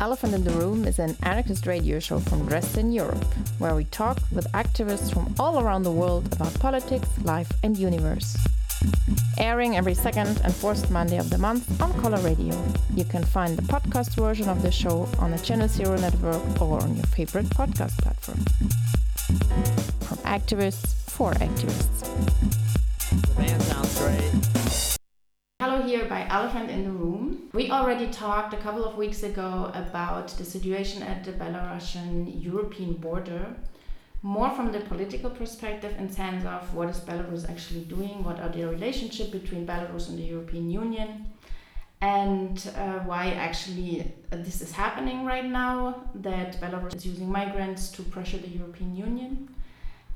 Elephant in the Room is an anarchist radio show from Dresden, Europe, where we talk with activists from all around the world about politics, life, and universe. Airing every second and fourth Monday of the month on Color Radio. You can find the podcast version of the show on the Channel Zero network or on your favorite podcast platform. From activists for activists. The band sounds great. Hello here by Elephant in the Room. We already talked a couple of weeks ago about the situation at the Belarusian European border, more from the political perspective in sense of what is Belarus actually doing, what are the relationship between Belarus and the European Union, and uh, why actually this is happening right now, that Belarus is using migrants to pressure the European Union.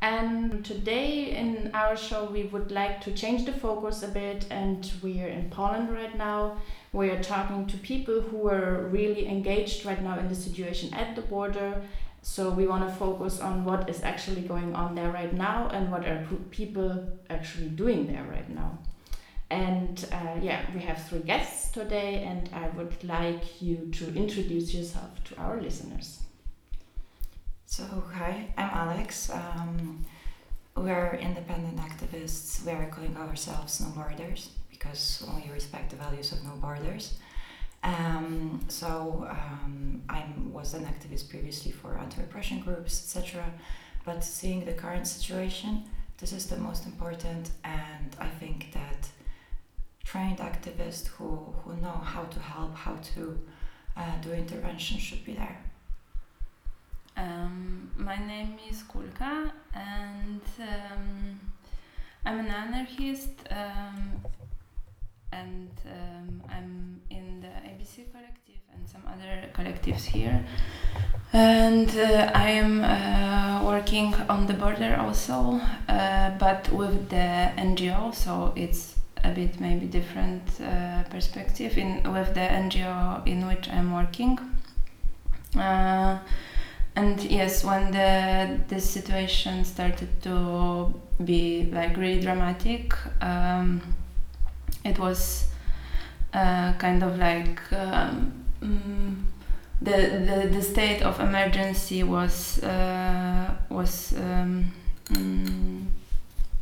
And today in our show, we would like to change the focus a bit. And we're in Poland right now. We are talking to people who are really engaged right now in the situation at the border. So we want to focus on what is actually going on there right now and what are people actually doing there right now. And uh, yeah, we have three guests today, and I would like you to introduce yourself to our listeners. So, hi, I'm Alex. Um, we're independent activists. We are calling ourselves No Borders because we respect the values of no borders. Um, so, um, I was an activist previously for anti repression groups, etc. But seeing the current situation, this is the most important, and I think that trained activists who, who know how to help, how to uh, do intervention should be there. Um, my name is Kulka, and um, I'm an anarchist, um, and um, I'm in the ABC collective and some other collectives here. And uh, I am uh, working on the border also, uh, but with the NGO, so it's a bit maybe different uh, perspective in with the NGO in which I'm working. And yes when the the situation started to be like really dramatic um, it was uh, kind of like um, mm, the, the the state of emergency was uh, was um, mm,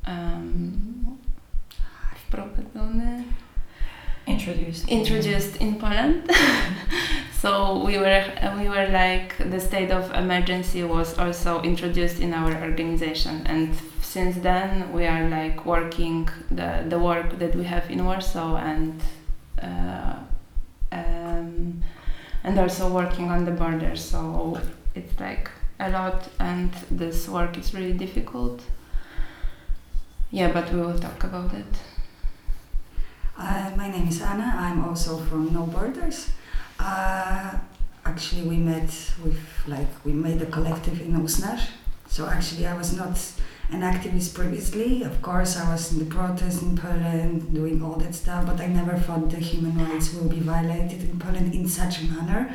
um, introduced. Introduced in Poland. So we were we were like the state of emergency was also introduced in our organization. And since then we are like working the the work that we have in Warsaw and uh, um, and also working on the border. So it's like a lot and this work is really difficult. Yeah but we will talk about it uh, my name is Anna I'm also from No Borders uh, actually, we met with like we made a collective in Usnarz. So actually, I was not an activist previously. Of course, I was in the protest in Poland, doing all that stuff, but I never thought the human rights will be violated in Poland in such a manner.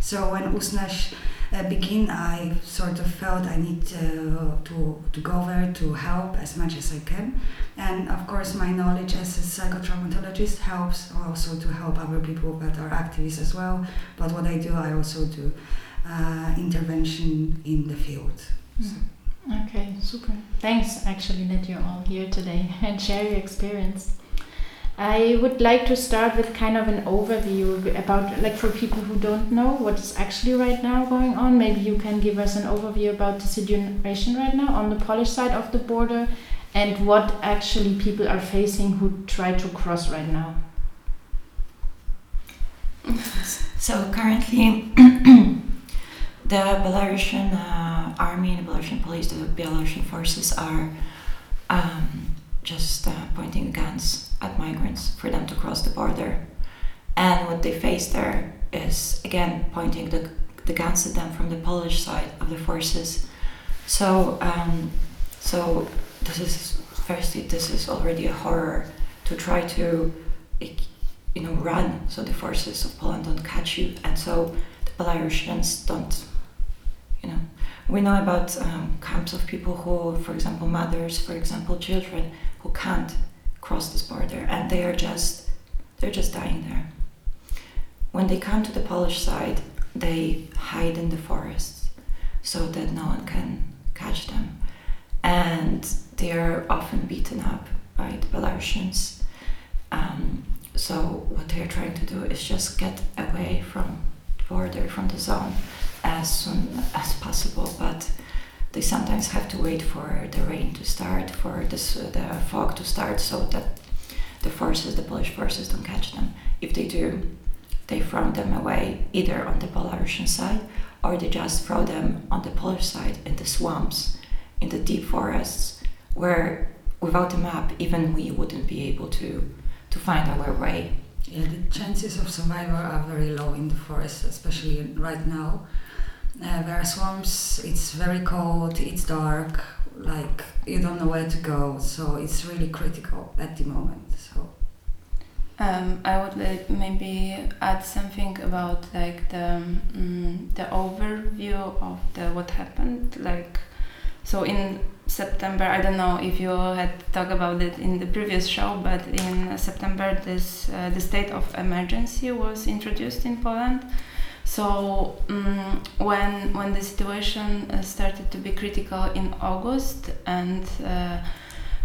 So when Usnarz uh, begin, I sort of felt I need to, to, to go there to help as much as I can. And of course, my knowledge as a psychotraumatologist helps also to help other people that are activists as well. But what I do, I also do uh, intervention in the field. So. Okay, super. Thanks actually that you're all here today and share your experience. I would like to start with kind of an overview about, like, for people who don't know what is actually right now going on. Maybe you can give us an overview about the situation right now on the Polish side of the border and what actually people are facing who try to cross right now. So currently, the Belarusian uh, army and Belarusian police, the Belarusian forces are um, just uh, pointing guns at migrants for them to cross the border. And what they face there is again pointing the, the guns at them from the Polish side of the forces. So, um, so this is firstly this is already a horror to try to, you know, run so the forces of Poland don't catch you, and so the Belarusians don't, you know. We know about um, camps of people who, for example, mothers, for example, children who can't cross this border and they are just they're just dying there when they come to the polish side they hide in the forests so that no one can catch them. And they are often beaten up by the Belarusians. Um, so what they are trying to do is just get away from the border, from the zone, as soon as possible. But they sometimes have to wait for the rain to start, for this, the fog to start, so that the forces, the Polish forces, don't catch them. If they do, they throw them away either on the Belarusian side or they just throw them on the Polish side in the swamps, in the deep forests, where without a map, even we wouldn't be able to to find our way. Yeah, the chances of survival are very low in the forest, especially right now. Uh, there are swamps, it's very cold, it's dark, like you don't know where to go, so it's really critical at the moment. So Um, I would like maybe add something about like the um, the overview of the what happened. Like, so in September, I don't know if you had talked about it in the previous show, but in September, this uh, the state of emergency was introduced in Poland. So um, when when the situation uh, started to be critical in August and uh,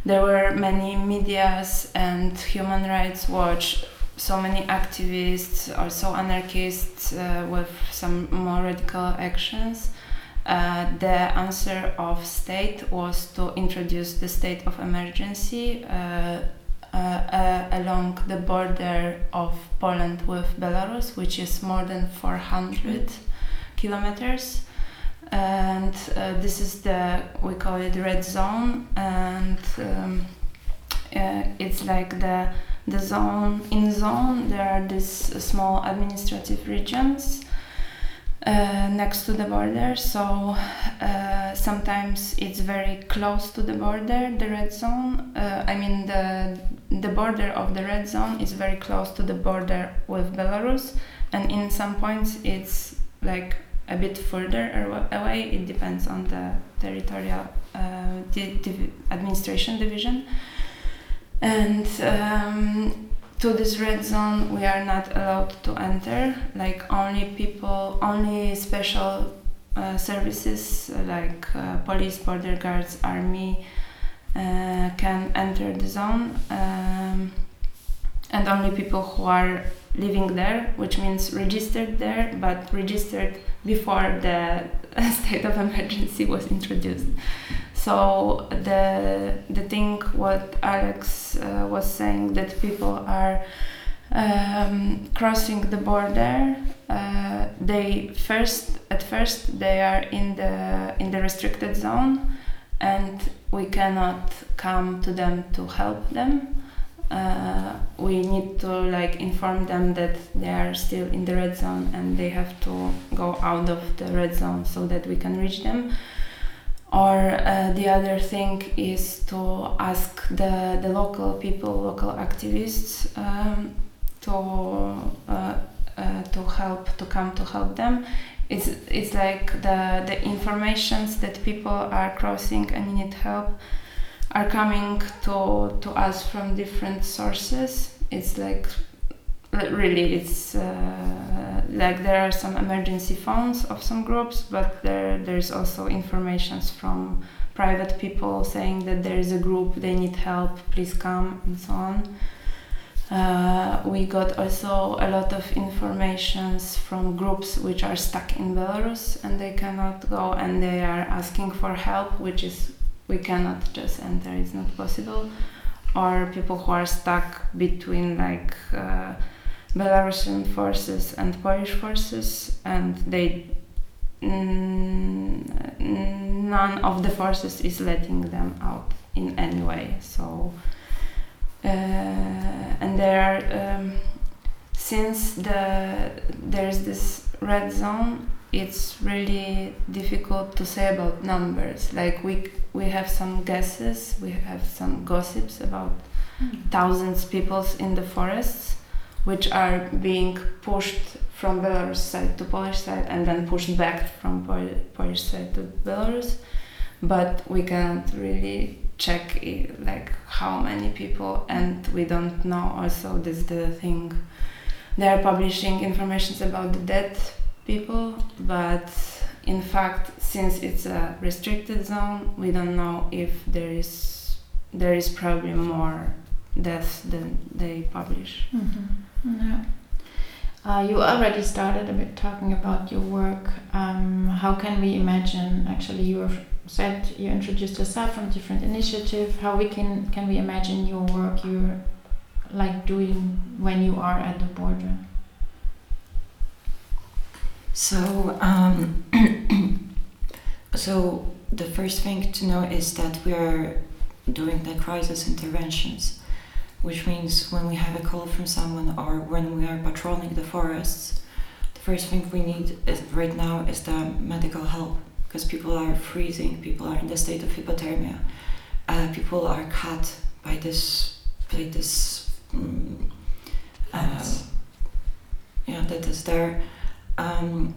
there were many medias and human rights watch so many activists also anarchists uh, with some more radical actions uh, the answer of state was to introduce the state of emergency uh, along the border of Poland with Belarus, which is more than 400 kilometers. And uh, this is the we call it red zone. And um, uh, it's like the the zone in zone there are these small administrative regions uh, next to the border so uh, sometimes it's very close to the border the red zone uh, i mean the the border of the red zone is very close to the border with belarus and in some points it's like a bit further away. It depends on the territorial uh, div administration division. And um, to this red zone, we are not allowed to enter. Like only people, only special uh, services like uh, police, border guards, army uh, can enter the zone. Um, and only people who are living there, which means registered there, but registered before the state of emergency was introduced. So the the thing what Alex uh, was saying that people are um, crossing the border. Uh, they first at first they are in the in the restricted zone, and we cannot come to them to help them uh, we need to like inform them that they are still in the red zone and they have to go out of the red zone so that we can reach them or uh, the other thing is to ask the, the local people local activists um, to uh, uh to help to come to help them it's it's like the the informations that people are crossing and need help are coming to to us from different sources. It's like really it's uh, like there are some emergency phones of some groups, but there there's also informations from private people saying that there is a group they need help, please come and so on. Uh, we got also a lot of informations from groups which are stuck in Belarus and they cannot go and they are asking for help, which is we cannot just enter it's not possible or people who are stuck between like uh, Belarusian forces and Polish forces and they mm, none of the forces is letting them out in any way so uh, and there are um, since the there's this red zone it's really difficult to say about numbers. Like we we have some guesses, we have some gossips about mm. thousands people in the forests, which are being pushed from Belarus side to Polish side and then pushed back from Pol Polish side to Belarus. But we can't really check it, like how many people, and we don't know. Also, this the thing. They are publishing information about the dead people, but in fact, since it's a restricted zone, we don't know if there is there is probably more deaths than they publish. Mm-hmm. Yeah. Uh, you already started a bit talking about your work. Um, how can we imagine? Actually, you said you introduced yourself from different initiative. How we can can we imagine your work you're like doing when you are at the border? So, um, so the first thing to know is that we are doing the crisis interventions, which means when we have a call from someone or when we are patrolling the forests, the first thing we need is, right now is the medical help because people are freezing, people are in the state of hypothermia, uh, people are cut by this, by this, um, uh, yeah, that is there. Um,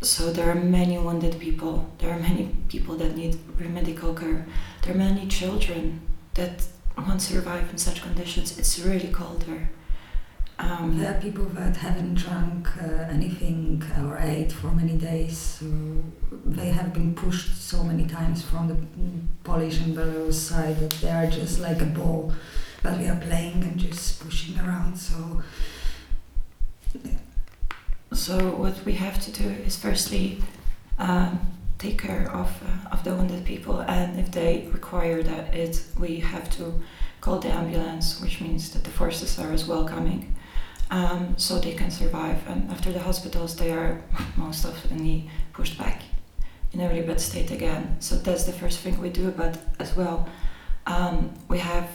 so there are many wounded people. There are many people that need medical care. There are many children that won't survive in such conditions. It's really cold there. Um, There are people that haven't drunk uh, anything or ate for many days. So they have been pushed so many times from the Polish and Belarus side that they are just like a ball that we are playing and just pushing around. So So what we have to do is firstly um, take care of uh, of the wounded people, and if they require that, it we have to call the ambulance, which means that the forces are as well coming, um, so they can survive. And after the hospitals, they are most often pushed back in a really bad state again. So that's the first thing we do. But as well, um, we have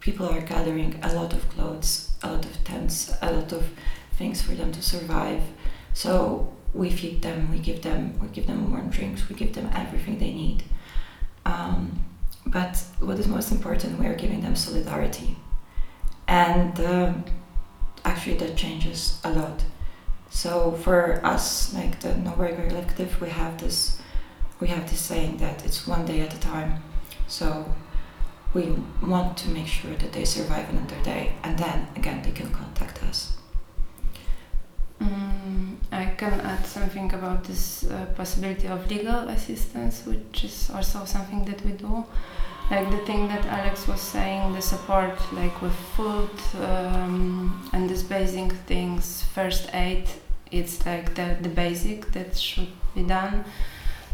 people are gathering a lot of clothes, a lot of tents, a lot of things for them to survive. So we feed them, we give them, we give them warm drinks, we give them everything they need. Um, but what is most important, we are giving them solidarity, and um, actually that changes a lot. So for us, like the Nowhere Collective, we have this, we have this saying that it's one day at a time. So we want to make sure that they survive another day, and then again they can contact us. Mm, I can add something about this uh, possibility of legal assistance, which is also something that we do. Like the thing that Alex was saying, the support, like with food um, and these basic things, first aid, it's like the, the basic that should be done.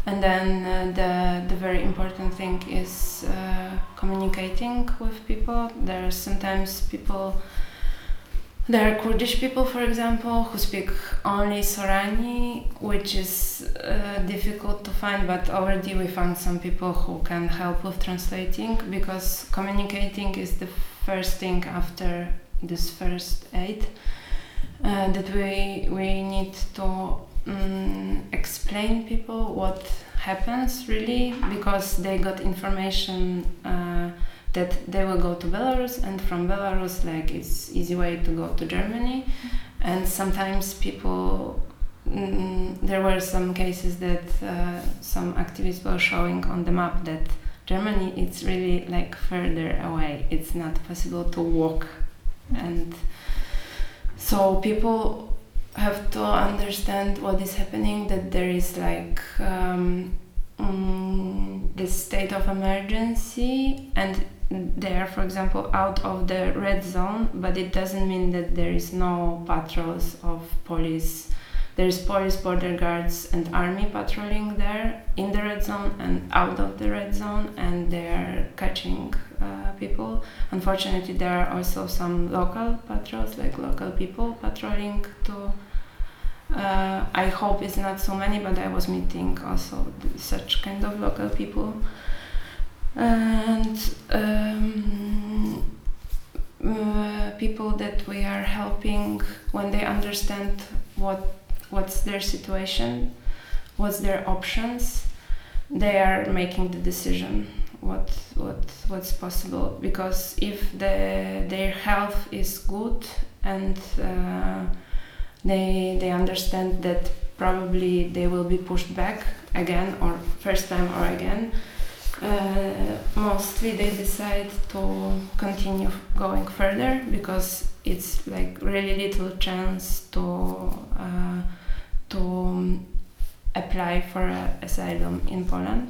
And then uh, the, the very important thing is uh, communicating with people. There are sometimes people there are Kurdish people, for example, who speak only Sorani, which is uh, difficult to find, but already we found some people who can help with translating because communicating is the first thing after this first aid uh, that we, we need to um, explain people what happens really because they got information. Uh, that they will go to Belarus and from Belarus like it's easy way to go to Germany. And sometimes people mm, there were some cases that uh, some activists were showing on the map that Germany it's really like further away. It's not possible to walk. And so people have to understand what is happening that there is like um, mm, the state of emergency and they are, for example, out of the red zone, but it doesn't mean that there is no patrols of police. There is police, border guards, and army patrolling there in the red zone and out of the red zone, and they are catching uh, people. Unfortunately, there are also some local patrols, like local people patrolling to. Uh, I hope it's not so many, but I was meeting also such kind of local people. And um, uh, people that we are helping when they understand what what's their situation, what's their options, they are making the decision what what what's possible. Because if the their health is good and uh, they they understand that probably they will be pushed back again or first time or again uh, mostly they decide to continue going further because it's like really little chance to uh, to apply for asylum in Poland.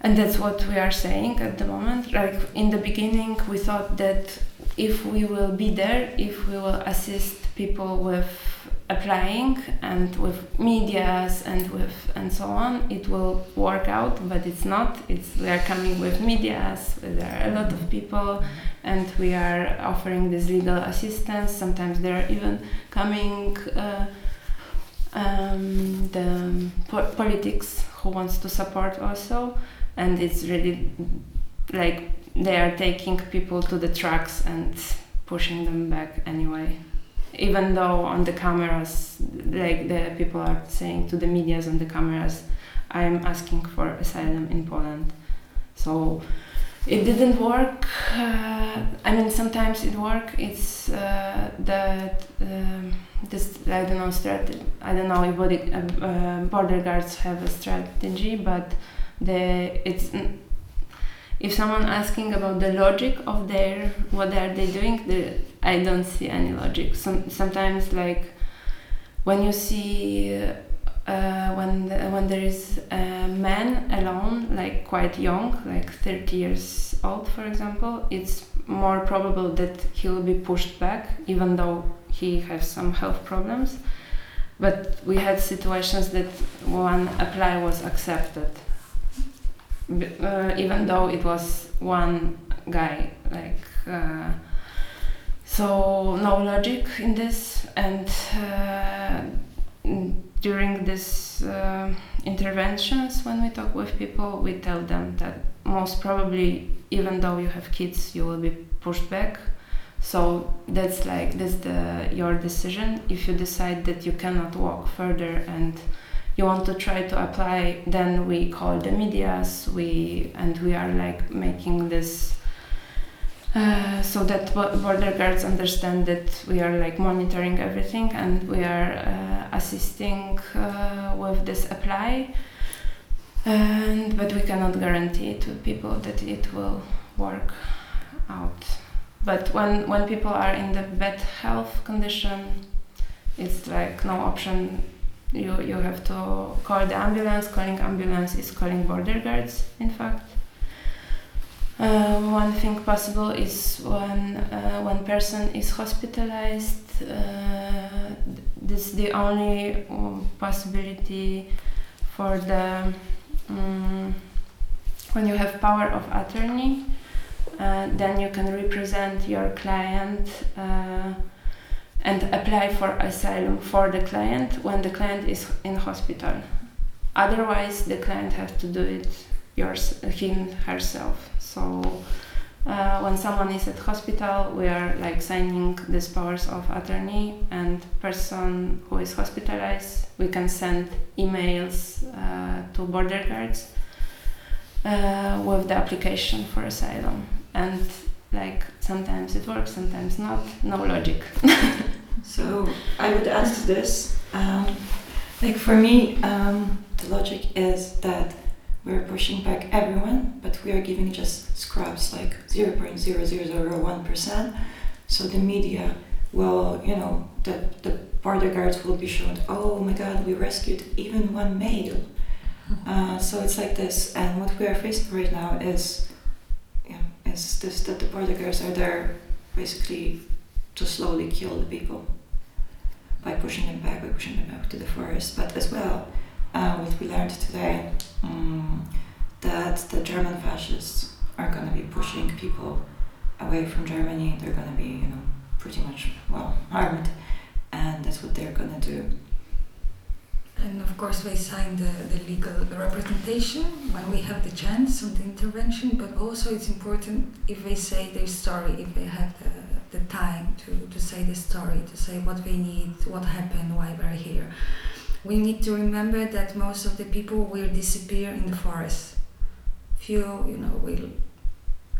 And that's what we are saying at the moment. Like in the beginning, we thought that if we will be there, if we will assist people with applying and with medias and with and so on, it will work out. But it's not. It's we are coming with medias. There are a lot of people, and we are offering this legal assistance. Sometimes there are even coming. Uh, um, the po- politics who wants to support also and it's really like they are taking people to the trucks and pushing them back anyway. Even though on the cameras like the people are saying to the medias on the cameras i'm asking for asylum in poland. So it didn't work uh, i mean sometimes it work it's uh, that um, this i don't know strategy i don't know if body, uh, uh, border guards have a strategy but the it's if someone asking about the logic of their what are they doing the, i don't see any logic. Some, sometimes like when you see uh, when the, when there is a man alone like quite young like 30 years old for example it's more probable that he will be pushed back even though he has some health problems. But we had situations that one apply was accepted uh, even though it was one guy like uh, so no logic in this and uh, during this uh, interventions when we talk with people we tell them that most probably even though you have kids you will be pushed back. So that's like that's the your decision. If you decide that you cannot walk further and you want to try to apply then we call the medias we and we are like making this uh, so that border guards understand that we are like monitoring everything and we are uh, assisting uh, with this apply. And but we cannot guarantee to people that it will work out. But when when people are in the bad health condition it's like no option you you have to call the ambulance. Calling ambulance is calling border guards in fact. Uh, one thing possible is when uh, one person is hospitalized uh, this is the only um, possibility for the um, when you have power of attorney uh, then you can represent your client uh, and apply for asylum for the client when the client is in hospital. Otherwise, the client has to do it yours, him herself. So uh, when someone is at hospital, we are like signing these powers of attorney, and person who is hospitalized, we can send emails uh, to border guards uh, with the application for asylum. And like sometimes it works, sometimes not. No logic. so I would add to this. Um, like for me, um, the logic is that we're pushing back everyone, but we are giving just scraps like 0.0001%. So the media will, you know, the, the border guards will be shown, oh my god, we rescued even one male. Uh, so it's like this, and what we are facing right now is yeah, is this that the border guards are there basically to slowly kill the people by pushing them back, by pushing them out to the forest. But as well, uh, what we learned today, um, that the German fascists are going to be pushing people away from Germany. They're going to be, you know, pretty much well armed, and that's what they're going to do. And of course, we sign the, the legal representation when we have the chance of the intervention, but also it's important if they say their story, if they have the, the time to, to say the story, to say what we need, what happened, why we're here. We need to remember that most of the people will disappear in the forest. Few, you know, will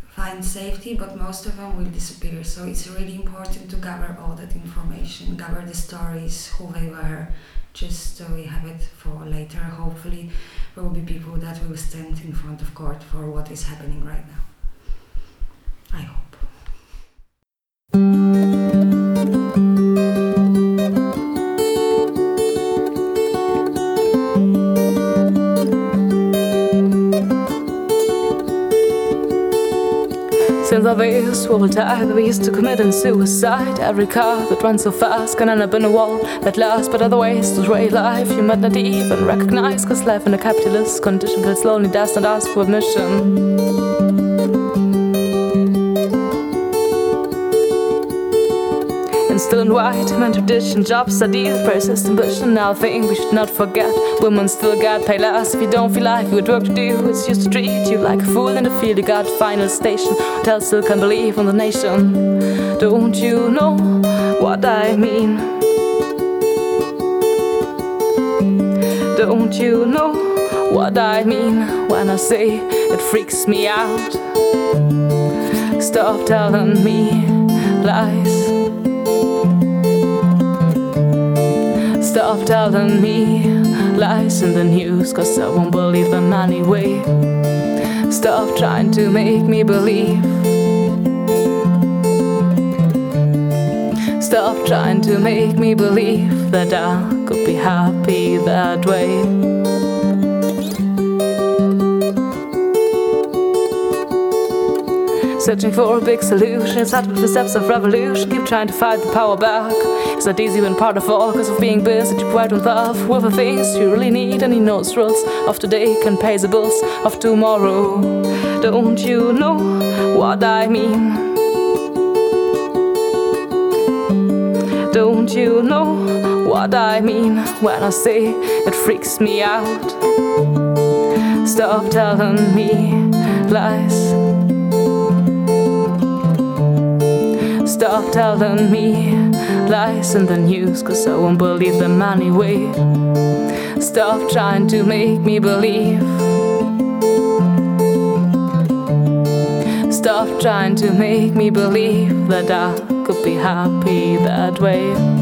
find safety, but most of them will disappear. So it's really important to gather all that information, gather the stories, who they were, just so we have it for later. Hopefully, there will be people that will stand in front of court for what is happening right now. I hope. Since our veils swore tight, we used to commit and suicide. Every car that ran so fast can end up in a wall at last. But other ways to way life you might not even recognize. Cause life in a capitalist condition feels lonely, does not ask for admission. Still in white, man tradition, job studies, persistent ambition. Now think we should not forget, women still got paid less. If you don't feel like you had work to do, it's used to treat you like a fool in the field. You got final station, hotel still can't believe on the nation. Don't you know what I mean? Don't you know what I mean when I say it freaks me out? Stop telling me lies. Stop telling me lies in the news, cause I won't believe them anyway. Stop trying to make me believe. Stop trying to make me believe that I could be happy that way. Searching for a big solution, start with the steps of revolution. Keep trying to fight the power back. It's not easy when part of all, cause of being busy to provide with love. With the things you really need, and he knows rules of today can pay the bills of tomorrow. Don't you know what I mean? Don't you know what I mean when I say it freaks me out? Stop telling me lies. Stop telling me lies in the news, cause I won't believe them anyway. Stop trying to make me believe. Stop trying to make me believe that I could be happy that way.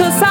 Survive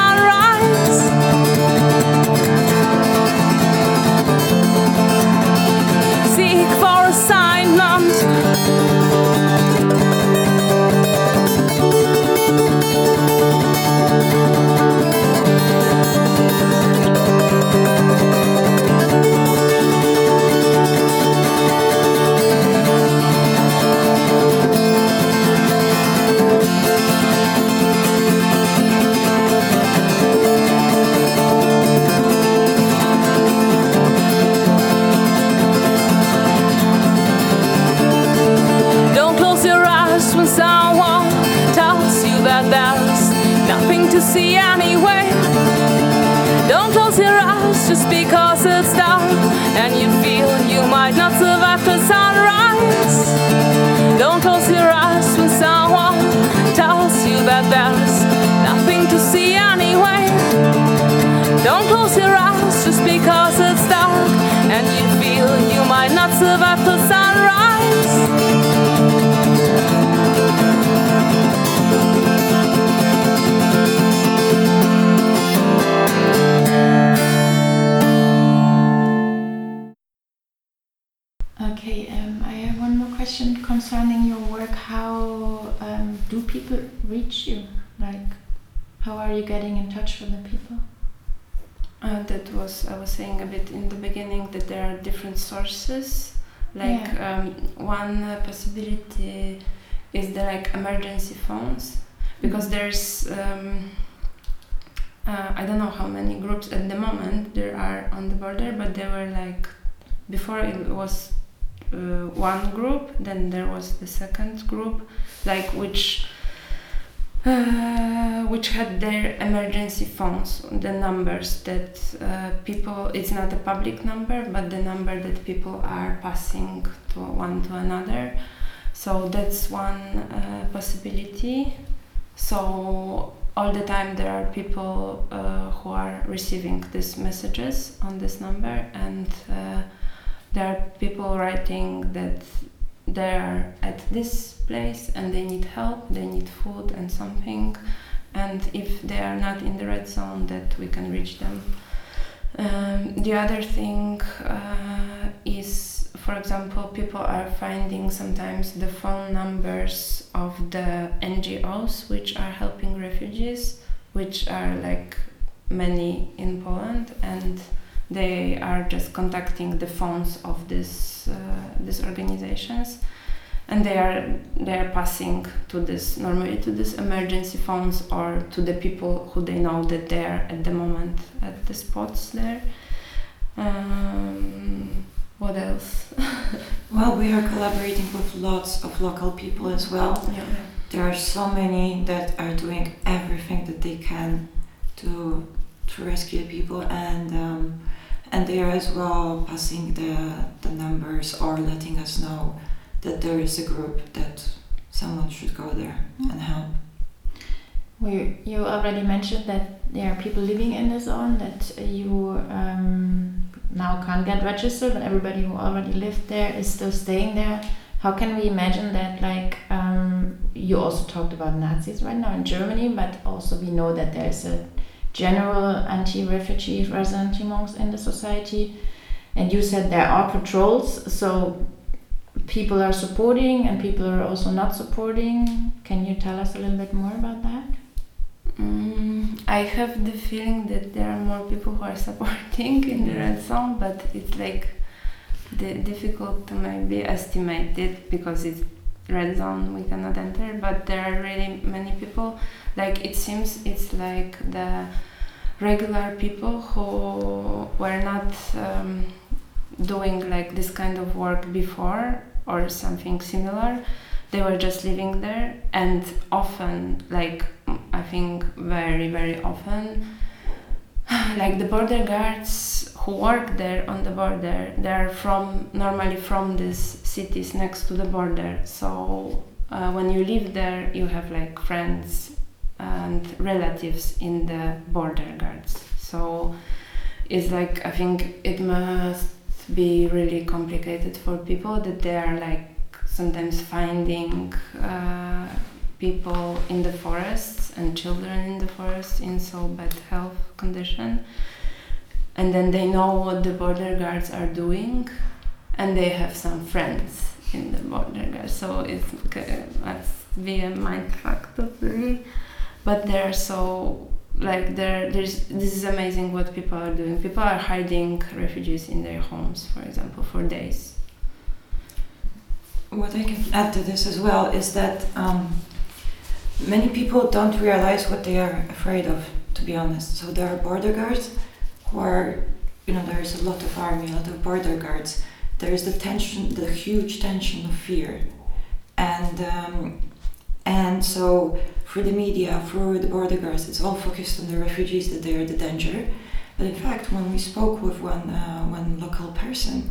sources. Like um, one possibility is the like emergency phones because there's um, uh, I don't know how many groups at the moment there are on the border, but there were like before it was uh, one group, then there was the second group, like which uh, which had their emergency phones, the numbers that uh, people, it's not a public number, but the number that people are passing to one to another. So that's one uh, possibility. So all the time there are people uh, who are receiving these messages on this number, and uh, there are people writing that they are at this place and they need help, they need food and something, and if they are not in the red zone, that we can reach them. Um, the other thing uh, is, for example, people are finding sometimes the phone numbers of the NGOs which are helping refugees, which are like many in Poland, and they are just contacting the phones of this uh, these organizations. And they are they are passing to this normally to these emergency phones or to the people who they know that they are at the moment at the spots there. Um, what else? Well, we are collaborating with lots of local people as well. yeah There are so many that are doing everything that they can to to rescue people, and um, and they are as well passing the the numbers or letting us know that there is a group that someone should go there and help. We, you already mentioned that there are people living in the zone that you um, now can't get registered, but everybody who already lived there is still staying there. How can we imagine that? Like, um, you also talked about Nazis right now in Germany, but also we know that there's a general anti refugee ressentiments in the society. And you said there are patrols, so people are supporting and people are also not supporting. Can you tell us a little bit more about that? Mm, I have the feeling that there are more people who are supporting in the red zone, but it's like the, difficult to maybe estimate it because it's red zone we cannot enter. But there are really many people. Like it seems it's like the regular people who were not um, doing like this kind of work before or something similar. They were just living there and often like i think very very often like the border guards who work there on the border they're from normally from these cities next to the border. So uh, when you live there you have like friends and relatives in the border guards. So it's like i think it must be really complicated for people that they are like sometimes finding uh, people in the forests and children in the forests in so bad health condition. And then they know what the border guards are doing and they have some friends in the border guards. So it's uh, must be a mind fuck totally but they're so like there there's this is amazing what people are doing people are hiding refugees in their homes for example for days What I can add to this as well is that um, many people don't realize what they are afraid of, to be honest. So there are border guards who are, you know, there is a lot of army, a lot of border guards. There is the tension, the huge tension of fear, and um, and so through the media, through the border guards, it's all focused on the refugees that they are the danger. But in fact, when we spoke with one uh, one local person,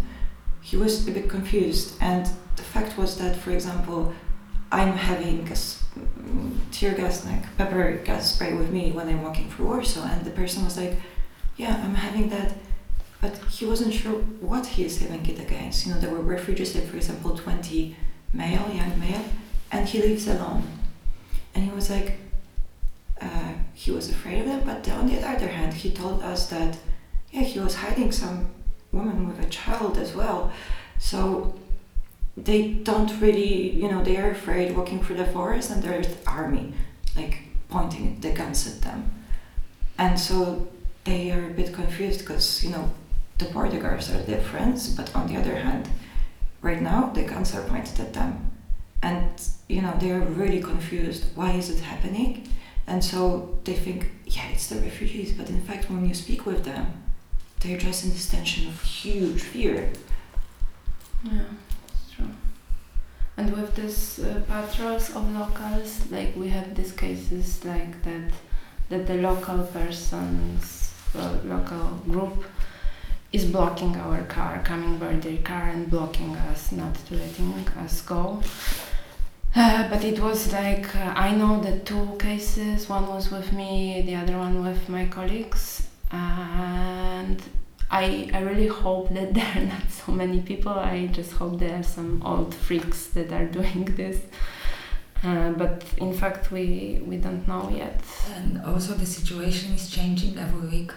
he was a bit confused, and the fact was that, for example, I'm having a s- mm, tear gas, like pepper gas spray with me when I'm walking through Warsaw, and the person was like, "Yeah, I'm having that," but he wasn't sure what he is having it against. You know, there were refugees, like for example, 20 male, young male, and he lives alone, and he was like, uh, he was afraid of them, but on the other hand, he told us that, yeah, he was hiding some woman with a child as well, so they don't really, you know, they are afraid walking through the forest and there's the army like pointing the guns at them. And so they are a bit confused because, you know, the border guards are their friends, but on the other hand, right now the guns are pointed at them. And, you know, they are really confused. Why is it happening? And so they think, yeah, it's the refugees. But in fact, when you speak with them, they're just in this tension of huge fear. yeah it's true and with these uh, patrols of locals, like we have these cases like that, that the local persons, uh, local group is blocking our car, coming by their car and blocking us, not letting us go. Uh, but it was like uh, I know the two cases. One was with me, the other one with my colleagues, and I I really hope that there are not so many people. I just hope there are some old freaks that are doing this. Uh, but in fact, we we don't know yet. And also the situation is changing every week.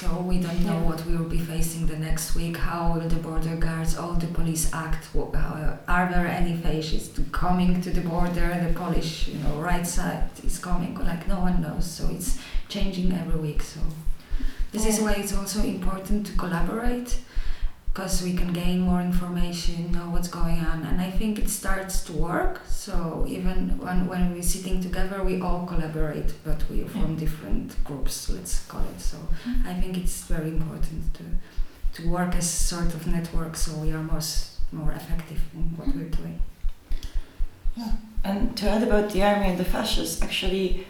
So we don't know Yeah. what we will be facing the next week. How will the border guards, all the police act? How, are there any fascists coming to the border? The Polish, you know, right side is coming. Like no one knows. So it's changing every week. So this is why it's also important to collaborate because we can gain more information, know what's going on, and I think it starts to work. So even when when we're sitting together, we all collaborate, but we are from different groups. Let's call it. So mm-hmm. I think it's very important to to work as sort of network, so we are more s- more effective in what we're mm-hmm. doing. Yeah. And to add about the army and the fascists, actually,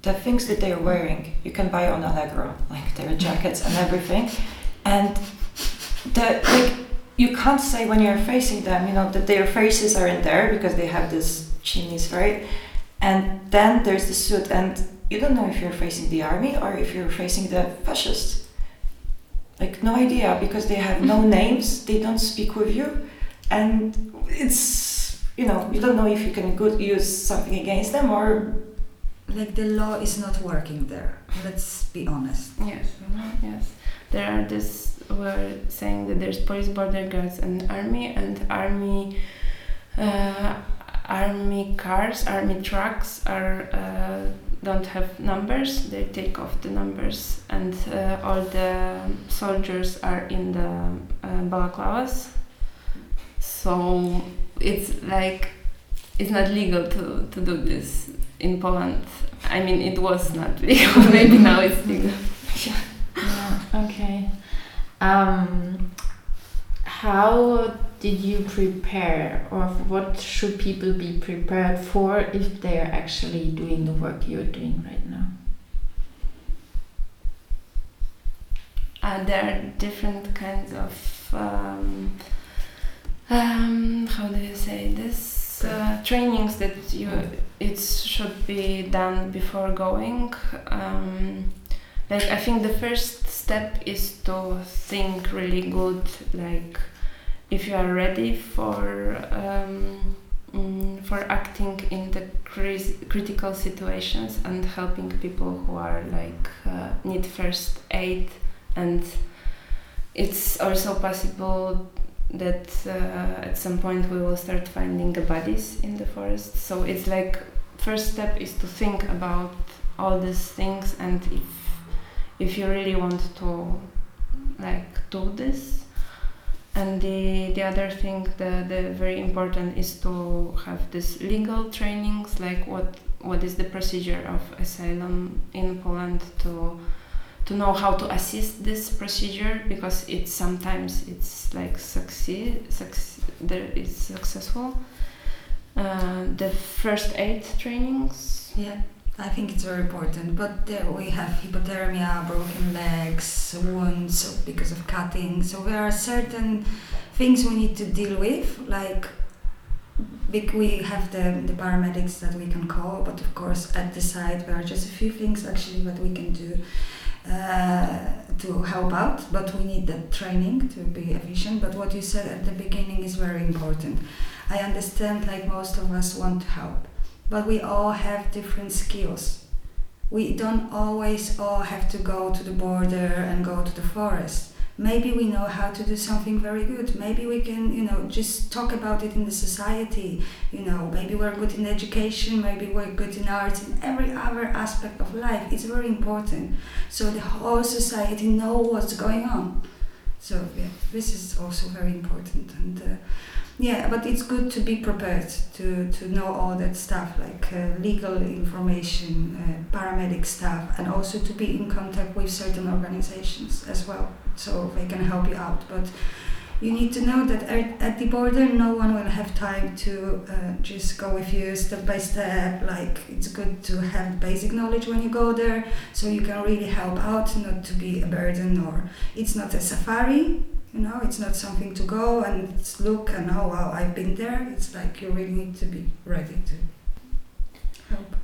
the things that they're wearing, you can buy on Allegro, like their jackets and everything. And the like, you can't say when you're facing them, you know, that their faces are in there because they have these chimneys, right? And then there's the suit, and you don't know if you're facing the army or if you're facing the fascists. Like no idea because they have no names, they don't speak with you, and it's you know you don't know if you can go use something against them or Like the law is not working there. Let's be honest. Yes, yes. There are this. We're saying that there's police, border guards, and army, and army, uh, army cars, army trucks are uh, don't have numbers. They take off the numbers, and uh, all the soldiers are in the uh, balaclavas. So it's like it's not legal to, to do this in Poland. I mean, it was not legal. Maybe now it's legal. Yeah, okay. Um, how did you prepare, or what should people be prepared for if they are actually doing the work you're doing right now? Uh, there are different kinds of um, um, how do you say this uh, trainings that you it should be done before going. Um, like I think the first step is to think really good, like if you are ready for um, mm, for acting in the cris- critical situations and helping people who are like uh, need first aid. And it's also possible that uh, at some point we will start finding the bodies in the forest. So it's like first step is to think about all these things and if if you really want to like do this. And the the other thing the, the very important is to have this legal trainings like what what is the procedure of asylum in Poland to to know how to assist this procedure because it's sometimes it's like succeed, succeed there is successful. Uh, the first aid trainings. Yeah, I think it's very important. But there we have hypothermia, broken legs, wounds because of cutting. So there are certain things we need to deal with, like we have the, the paramedics that we can call, but of course at the site there are just a few things actually that we can do uh, to help out, but we need that training to be efficient. But what you said at the beginning is very important. I understand like most of us want to help but we all have different skills. We don't always all have to go to the border and go to the forest. Maybe we know how to do something very good. Maybe we can, you know, just talk about it in the society. You know, maybe we're good in education, maybe we're good in arts, in every other aspect of life. It's very important. So the whole society know what's going on. So yeah, this is also very important and. Uh, yeah, but it's good to be prepared to, to know all that stuff like uh, legal information, uh, paramedic stuff, and also to be in contact with certain organizations as well, so they can help you out. But you need to know that at, the border, no one will have time to uh, just go with you step by step. Like it's good to have basic knowledge when you go there, so you can really help out, not to be a burden. Or it's not a safari, you know. It's not something to go and look and oh wow, I've been there. It's like you really need to be ready to help.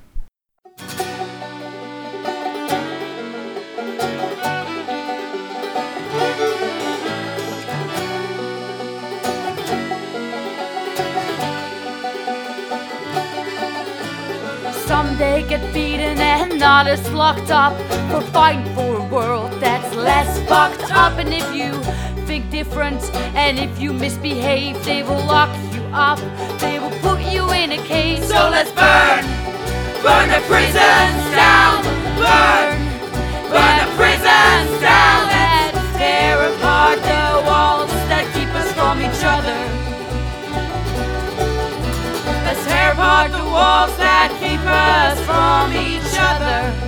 Some they get beaten and others locked up for fighting for a world that's less fucked up. And if you think difference. and if you misbehave, they will lock you up. They will put you in a cage. So let's burn, burn the prisons down, burn, burn the prisons down. Let's tear apart the walls that keep us from each other. Let's tear apart the walls that keep us from each other.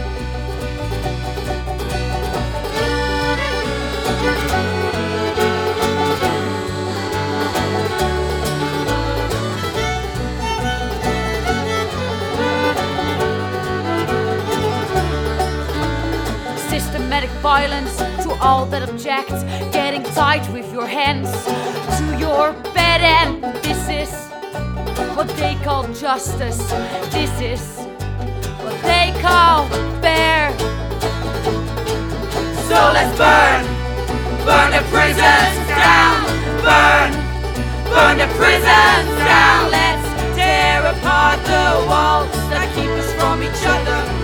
Systematic violence to all that object, getting tight with your hands to your bed, and this is what they call justice. This is what they call fair. So let's burn, burn the prisons down, burn, burn the prisons down. Let's tear apart the walls that keep us from each other.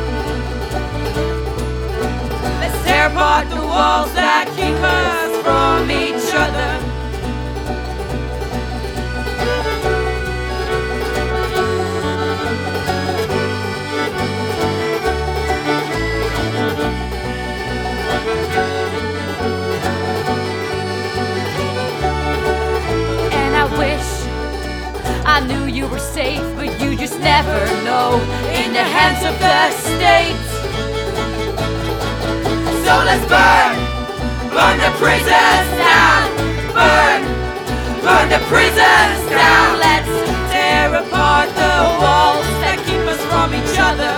Tear apart the walls that keep us from each other. and I wish I knew you were safe, but you just never know in the hands of the state. So let's burn, burn the prisons down, burn, burn the prisons down. Let's tear apart the walls that keep us from each other.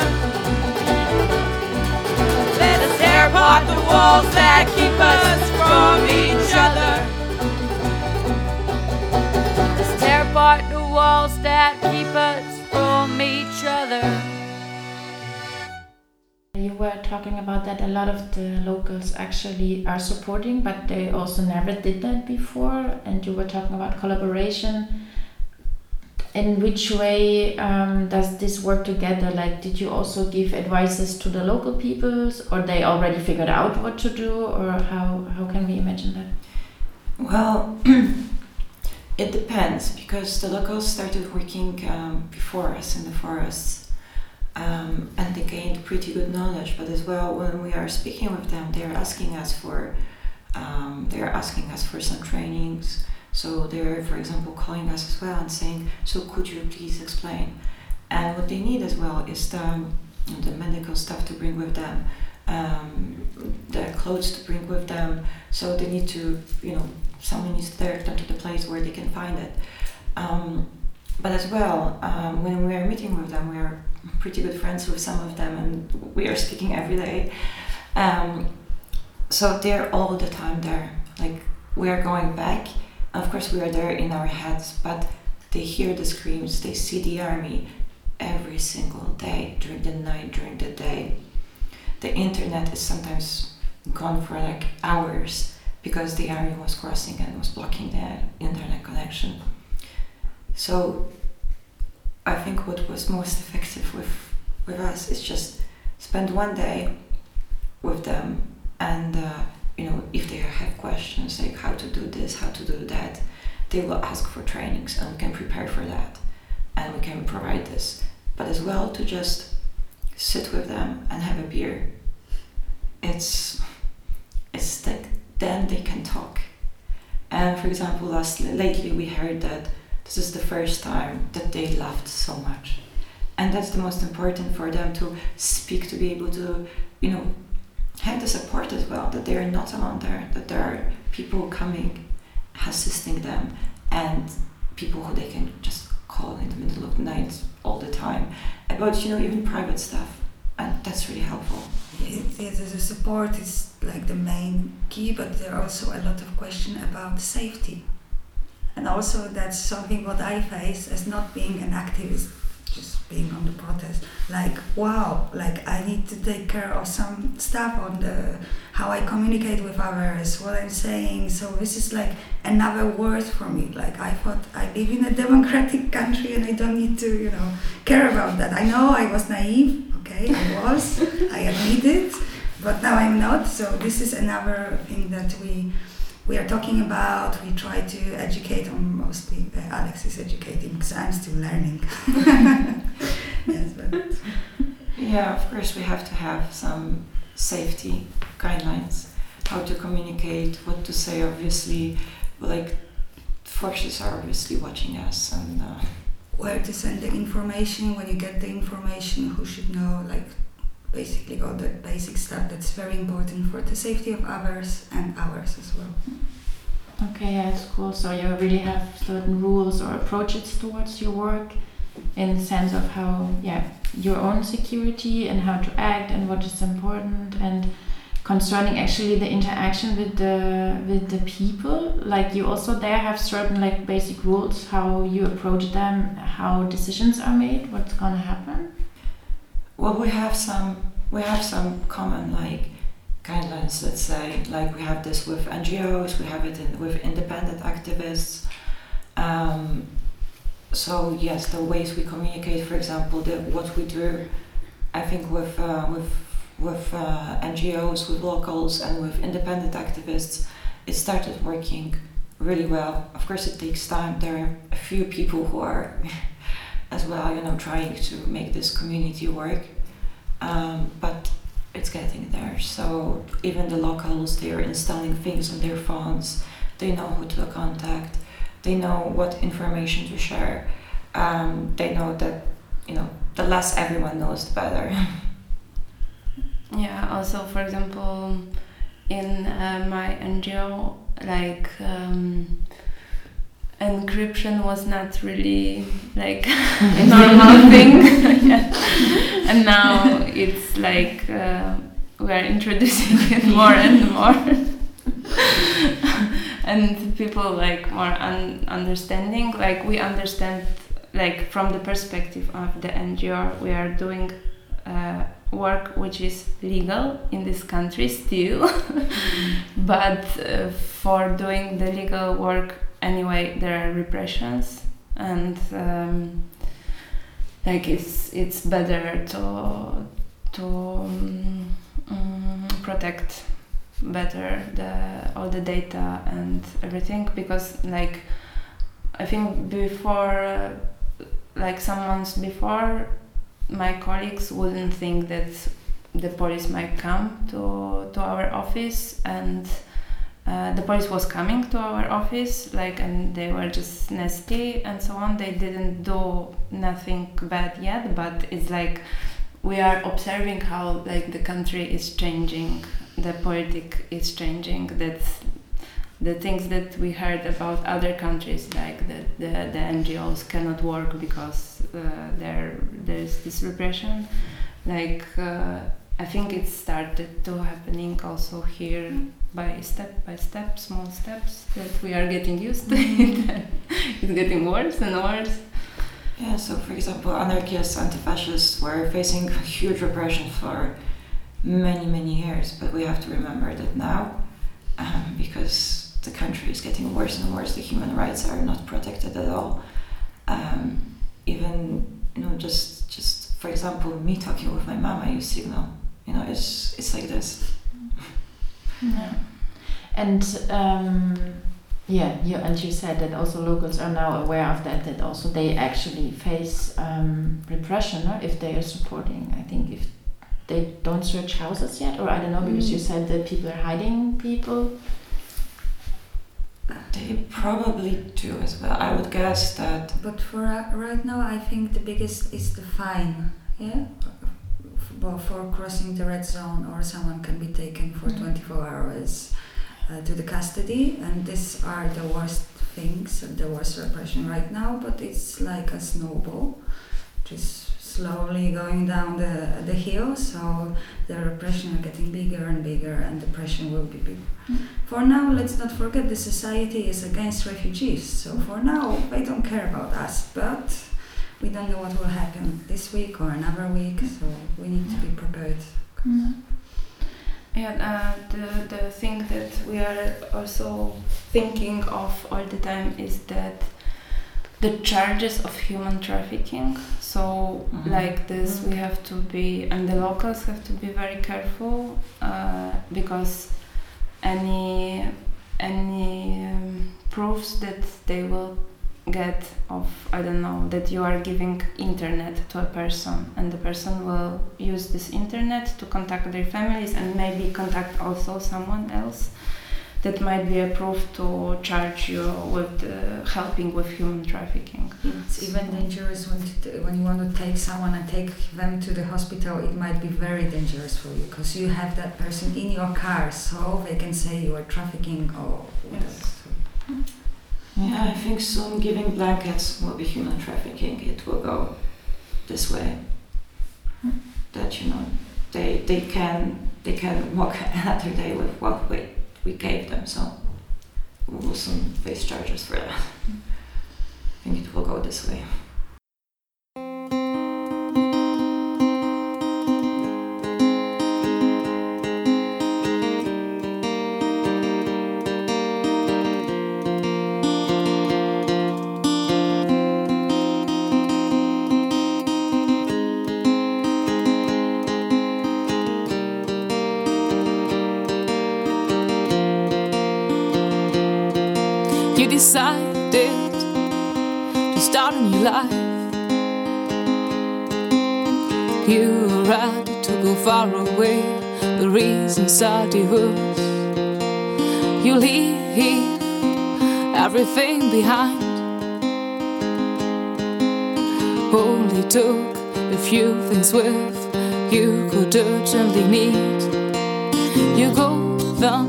Let us tear apart the walls that keep us from each other. Let's tear apart the walls that keep us from each other. You were talking about that a lot of the locals actually are supporting, but they also never did that before. And you were talking about collaboration. In which way um, does this work together? Like, did you also give advices to the local peoples, or they already figured out what to do, or how how can we imagine that? Well, it depends because the locals started working um, before us in the forests um, and they gained pretty good knowledge. But as well, when we are speaking with them, they are asking us for um, they are asking us for some trainings. So they're, for example, calling us as well and saying, "So could you please explain?" And what they need as well is the the medical stuff to bring with them, um, the clothes to bring with them. So they need to, you know, someone needs to direct them to the place where they can find it. Um, but as well, um, when we are meeting with them, we are pretty good friends with some of them, and we are speaking every day. Um, so they're all the time there. Like we are going back. Of course, we are there in our heads, but they hear the screams. They see the army every single day, during the night, during the day. The internet is sometimes gone for like hours because the army was crossing and was blocking the internet connection. So I think what was most effective with with us is just spend one day with them and uh, you know if they have questions like how to do this how to do that they will ask for trainings and we can prepare for that and we can provide this. But as well to just sit with them and have a beer. It's it's that then they can talk. And for example last lately we heard that this is the first time that they laughed so much. And that's the most important for them to speak to be able to you know have the support as well that they are not alone there that there are people coming assisting them and people who they can just call in the middle of the night all the time about you know even private stuff. And that's really helpful. It, the support is like the main key, but there are also a lot of question about safety. And also that's something what I face as not being an activist, just being on the protest. Like wow, like I need to take care of some stuff on the how I communicate with others, what I'm saying. So this is like another word for me. Like I thought I live in a democratic country and I don't need to, you know, care about that. I know I was naive, okay, I was, I admit it, but now I'm not. So this is another thing that we we are talking about. We try to educate on mostly. Uh, Alex is educating because I'm still learning. yes, but Yeah, of course, we have to have some safety guidelines, how to communicate, what to say. Obviously, like forces are obviously watching us, and uh, where to send the information when you get the information, who should know, like basically all the basic stuff that's very important for the safety of others and ours as well. Okay, yeah, it's cool. So you really have certain rules or approaches towards your work in the sense of how, yeah, your own security and how to act and what is important and concerning actually the interaction with the with the people. Like you also there have certain like basic rules how you approach them, how decisions are made, what's gonna happen. Well, we have some we have some common like guidelines. Let's say like we have this with NGOs, we have it in, with independent activists. Um, so yes, the ways we communicate, for example, the, what we do, I think with uh, with with uh, NGOs, with locals, and with independent activists, it started working really well. Of course, it takes time. There are a few people who are, as well, you know, trying to make this community work, um, but it's getting there. So even the locals, they are installing things on their phones. They know who to contact. They know what information to share. Um, they know that, you know, the less everyone knows, the better. Yeah, also, for example, in uh, my NGO, like um, encryption was not really like a normal thing. Yeah. And now it's like uh, we are introducing it more and more. and people like more un- understanding like we understand like from the perspective of the NGO we are doing uh, work which is legal in this country still but uh, for doing the legal work anyway there are repressions and um, like it's it's better to to um, protect better the all the data and everything because like I think before uh, like some months before my colleagues wouldn't think that the police might come to to our office and uh, the police was coming to our office like and they were just nasty and so on. They didn't do nothing bad yet but it's like we are observing how like the country is changing the politic is changing. That's the things that we heard about other countries like that the, the NGOs cannot work because uh, there there's this repression. Like uh, I think it started to happening also here by step by step small steps that we are getting used to it it's getting worse and worse Yeah, so for example, anarchists, anti-fascists were facing huge repression for many, many years, but we have to remember that now, um, because the country is getting worse and worse, the human rights are not protected at all. Um, even, you know, just, just for example, me talking with my mom, I use Signal. You know, it's, it's like this. Yeah. And um, yeah, you and you said that also locals are now aware of that. That also they actually face um, repression no? if they are supporting. I think if they don't search houses yet, or I don't know because you said that people are hiding people. They probably do as well. I would guess that But for uh, right now, I think the biggest is the fine. Yeah, F- well, for crossing the red zone, or someone can be taken for Mhm. 24 hours. uh, to the custody, and these are the worst things, the worst repression right now. But it's like a snowball, just slowly going down the the hill. So the repression are getting bigger and bigger, and the pressure will be bigger. For now, let's not forget the society is against refugees. So for now, they don't care about us, but we don't know what will happen this week or another week. So we need to be prepared. Yeah, uh, the, the thing that we are also thinking of all the time is that the charges of human trafficking. So, Mhm. like this, we have to be, and the locals have to be very careful uh, because any any um, proofs that they will get of I don't know that you are giving internet to a person and the person will use this internet to contact their families and maybe contact also someone else that might be a proof to charge you with uh, helping with human trafficking. It's even dangerous when, to, when you want to take someone and take them to the hospital. It might be very dangerous for you because you have that person in your car, so they can say you are trafficking or whatever. Yeah, I think soon giving blankets will be human trafficking. It will go this way. That you know, they they can they can walk another day with what we we gave them. So we will soon face charges for that. I think it will go this way. Are. You leave everything behind. Only took a few things with you could urgently need. You go down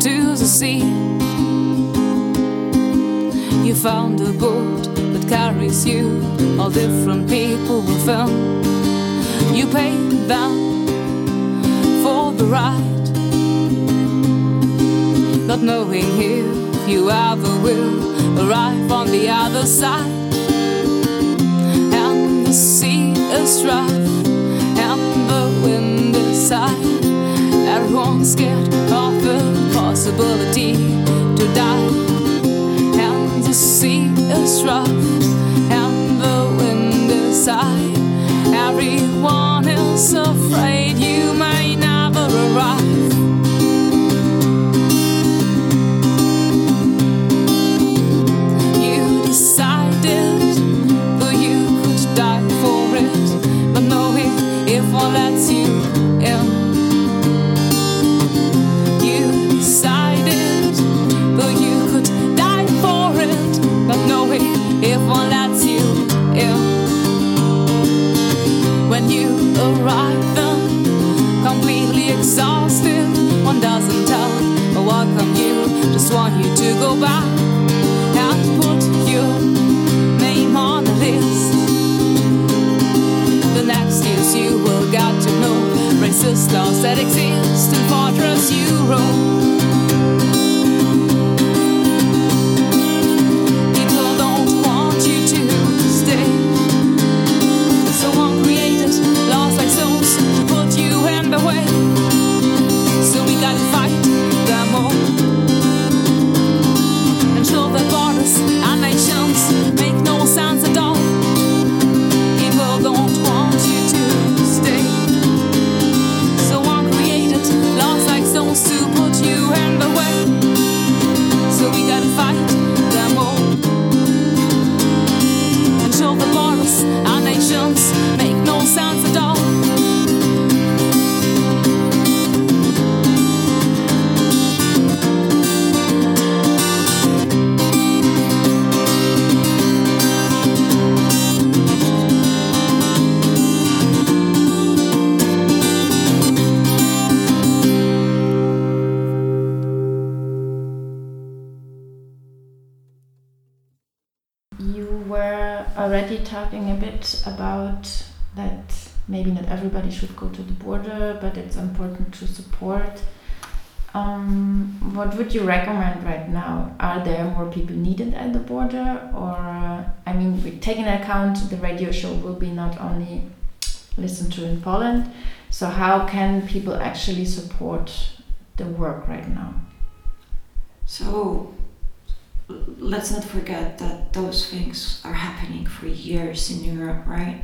to the sea. You found a boat that carries you, all different people will film. You pay them ride, not knowing if you ever will arrive on the other side. And the sea is rough, and the wind is high. Everyone's scared of the possibility to die and the sea is rough and the wind is high. Everyone is afraid you should go to the border, but it's important to support. Um, what would you recommend right now? Are there more people needed at the border, or I mean, we take into account the radio show will be not only listened to in Poland, so how can people actually support the work right now? So let's not forget that those things are happening for years in Europe, right?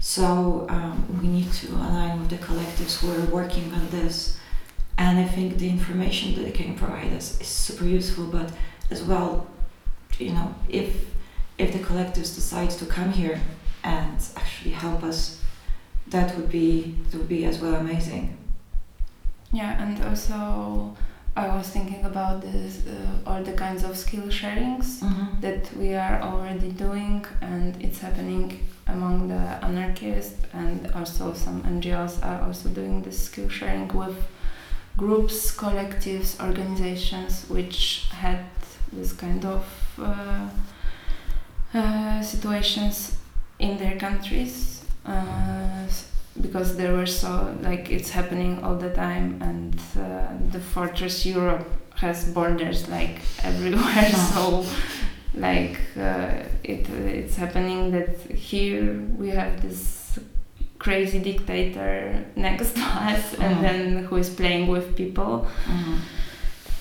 So um, we need to align with the collectives who are working on this. And I think the information that they can provide us is super useful, but as well, you know, if if the collectives decide to come here and actually help us, that would be that would be as well amazing. Yeah, and also I was thinking about this, uh, all the kinds of skill sharings Mm-hmm. that we are already doing, and it's happening among the anarchists, and also some NGOs are also doing this skill sharing with groups, collectives, organizations which had this kind of uh, uh, situations in their countries. Uh, because there were so like it's happening all the time and uh, the fortress europe has borders like everywhere so like uh, it it's happening that here we have this crazy dictator next to us and then who is playing with people. Mm-hmm.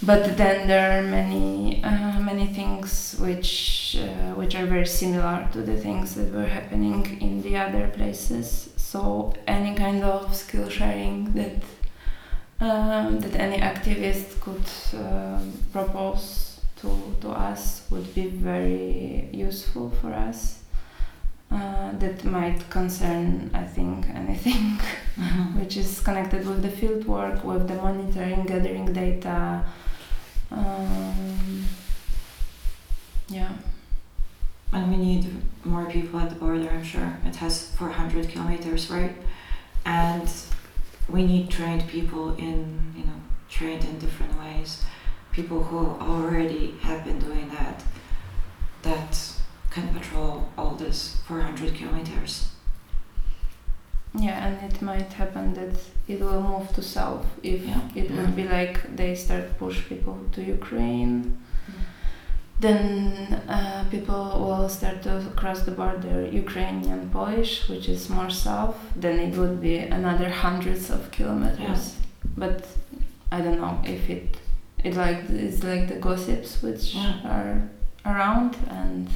but then there are many uh, many things which uh, which are very similar to the things that were happening in the other places. So any kind of skill sharing that um, that any activist could um propose to to us would be very useful for us uh, that might concern I think anything Mm-hmm. which is connected with the field work, with the monitoring, gathering data. Um, yeah. And we need more people at the border, I'm sure. It has 400 kilometers, right? And we need trained people in, you know, trained in different ways. People who already have been doing that, that can patrol all this 400 kilometers. Yeah, and it might happen that it will move to south if Yeah. it Yeah. would be like they start push people to Ukraine. Then uh, people will start to cross the border Ukrainian Polish, which is more south. Then it would be another hundreds of kilometers. But I don't know if it it like it's like the gossips which Yeah. are around, and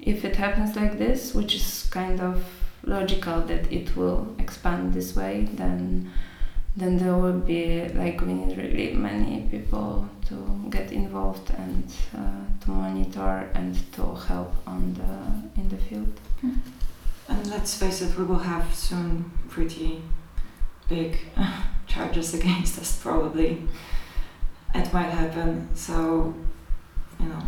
if it happens like this, which is kind of logical that it will expand this way, then then there will be like we need really many people to get involved and uh, to monitor and to help on the in the field. And let's face it, we will have soon pretty big charges against us, probably. It might happen, so, you know.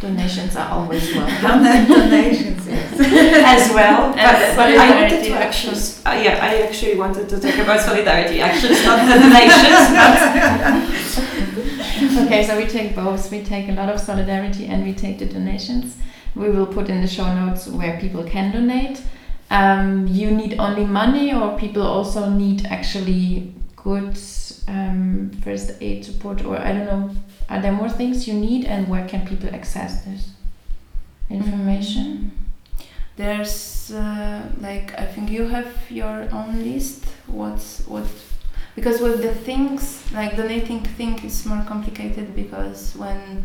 Donations are always welcome. Donations, yes. as well. But, but I wanted to actually, uh, yeah, I actually wanted to talk about solidarity actions, not the donations. Okay, so we take both. We take a lot of solidarity and we take the donations. We will put in the show notes where people can donate. Um, you need only money, or people also need actually good um, first aid support, or I don't know. Are there more things you need, and where can people access this information? There's uh, like I think you have your own list. What's what? Because with the things like donating thing is more complicated because when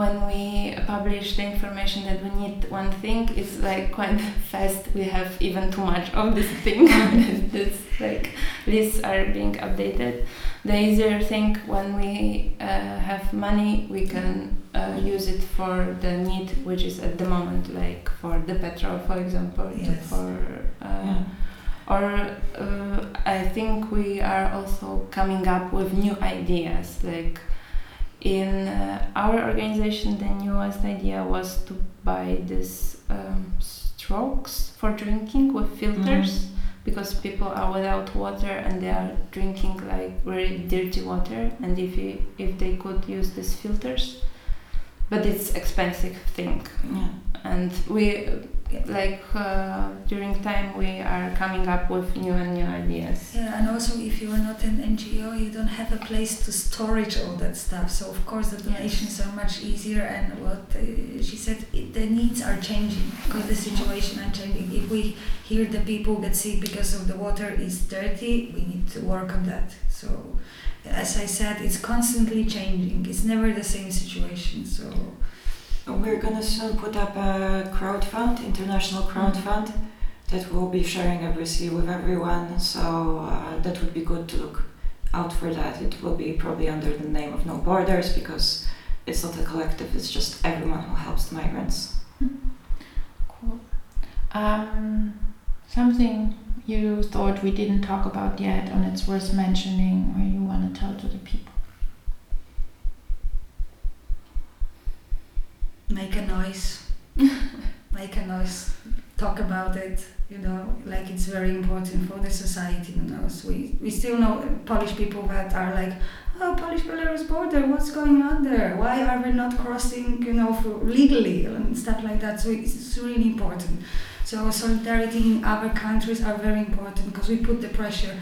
when we publish the information that we need one thing, it's like quite fast. We have even too much of this thing. it's like lists are being updated. The easier thing when we uh, have money, we can uh, use it for the need, which is at the moment, like for the petrol, for example, Yes. for. Uh, Yeah. Or uh, I think we are also coming up with new ideas. Like in uh, our organization, the newest idea was to buy these um, strokes for drinking with filters because people are without water and they are drinking like very dirty water. And if you, if they could use these filters, but it's expensive thing Yeah. and we like uh, during time we are coming up with new and new ideas Yeah, and also if you are not an NGO, you don't have a place to storage all that stuff. So of course the donations are much easier. And what uh, she said, it, the needs are changing because the situation are changing. If we hear the people get sick because of the water is dirty, we need to work on that. So as I said, it's constantly changing. It's never the same situation. So We're gonna soon put up a crowd fund, international crowd fund, that we'll be sharing obviously with everyone. So uh, that would be good to look out for that. It will be probably under the name of No Borders because it's not a collective. It's just everyone who helps the migrants. Cool. Um, something you thought we didn't talk about yet, and it's worth mentioning, or you want to tell to the people. Make a noise. Make a noise. Talk about it you know like it's very important for the society to know. So we, we still know polish people that are like oh polish belarus border what's going on there? Why are we not crossing you know for legally? and stuff like that. So it's, it's really important. So solidarity in other countries are very important because we put the pressure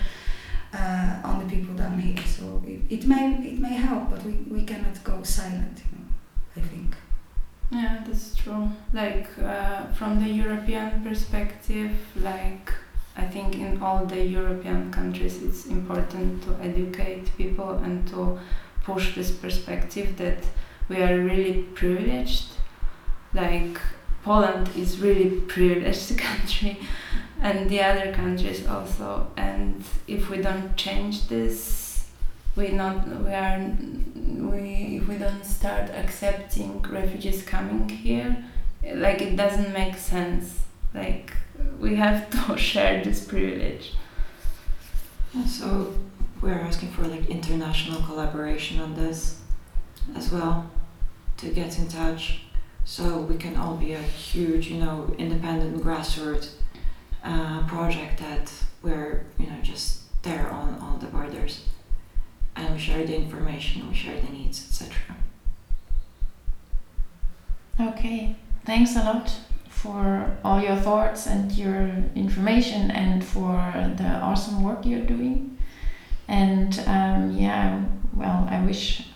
uh, on the people down here. So it, it may it may help but we, we cannot go silent you know i think Yeah, that's true. Like uh, from the European perspective, like I think in all the European countries, it's important to educate people and to push this perspective that we are really privileged. Like Poland is really privileged country, and the other countries also. And if we don't change this, we not we are we if we don't start accepting refugees coming here. Like it doesn't make sense. Like we have to share this privilege. Yeah, so we're asking for like international collaboration on this as well to get in touch. So we can all be a huge you know independent grassroots uh, project that we're you know just there on all the borders and we share the information we share the needs etc Okay, thanks a lot for all your thoughts and your information and for the awesome work you're doing. And um, yeah, well, I wish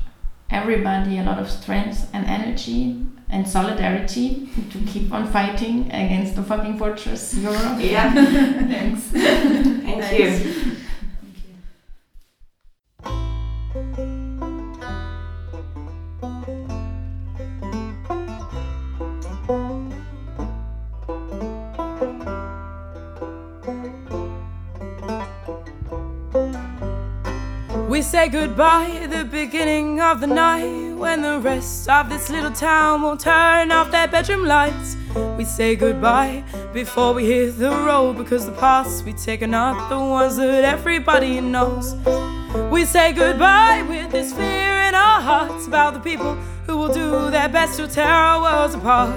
everybody a lot of strength and energy and solidarity to keep on fighting against the fucking fortress Europe. yeah thanks thank you Thank you. We say goodbye at the beginning of the night when the rest of this little town will turn off their bedroom lights. We say goodbye before we hit the road because the paths we take are not the ones that everybody knows. We say goodbye with this fear in our hearts about the people who will do their best to tear our worlds apart.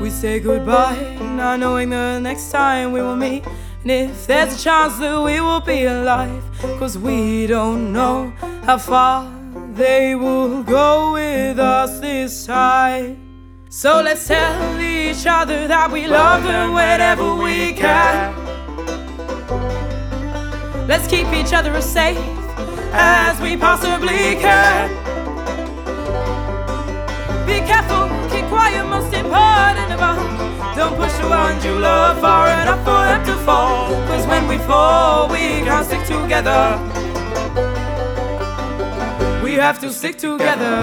We say goodbye, not knowing the next time we will meet. And if there's a chance that we will be alive, cause we don't know how far they will go with us this time. So let's tell each other that we love them whenever we can. Let's keep each other as safe as we possibly can. Be careful, quiet, most important of all. Don't push the ones you love far enough for them to fall. Cause when we fall, we can't stick together. We have to stick together.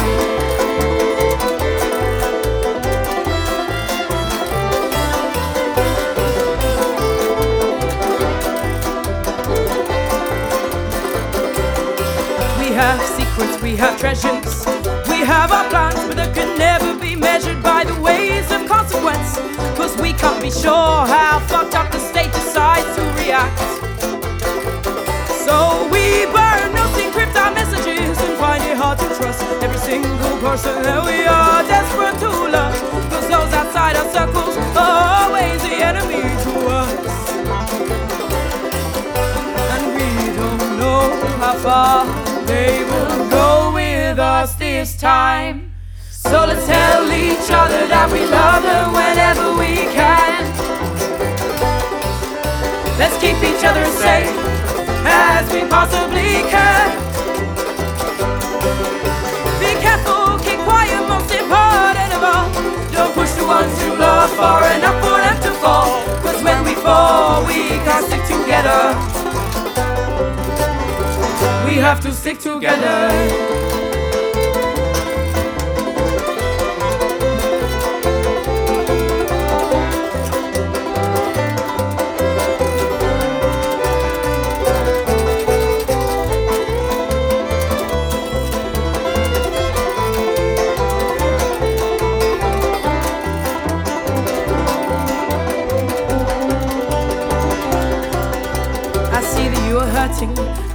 We have secrets, we have treasures. Plans, but they can never be measured by the ways of consequence. Cause we can't be sure how fucked up the state decides to react. So we burn notes, encrypt our messages, and find it hard to trust every single person that we are desperate to love. Cause those outside our circles are always the enemy to us. And we don't know how far they will go with us this time. So let's tell each other that we love them whenever we can. Let's keep each other safe as we possibly can. Be careful, keep quiet, most important of all. Don't push the ones you love far enough for them to fall. Cause when we fall, we can't stick together. We have to stick together.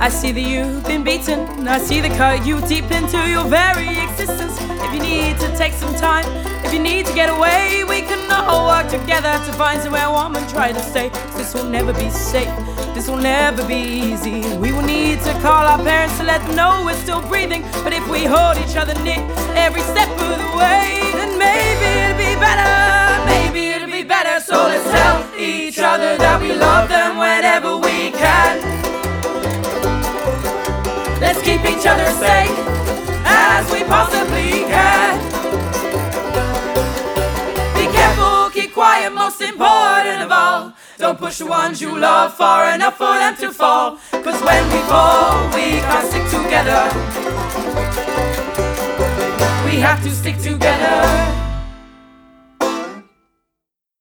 I see that you've been beaten. I see the cut you deep into your very existence. If you need to take some time, if you need to get away, we can all work together to find somewhere warm and try to stay. This will never be safe. This will never be easy. We will need to call our parents to let them know we're still breathing. But if we hold each other near every step of the way, then maybe it'll be better. Maybe it'll be better. So let's tell each other that we love them whenever we can. Keep each other safe as we possibly can. Be careful, keep quiet, most important of all. Don't push the ones you love far enough for them to fall. Cause when we fall, we can't stick together. We have to stick together.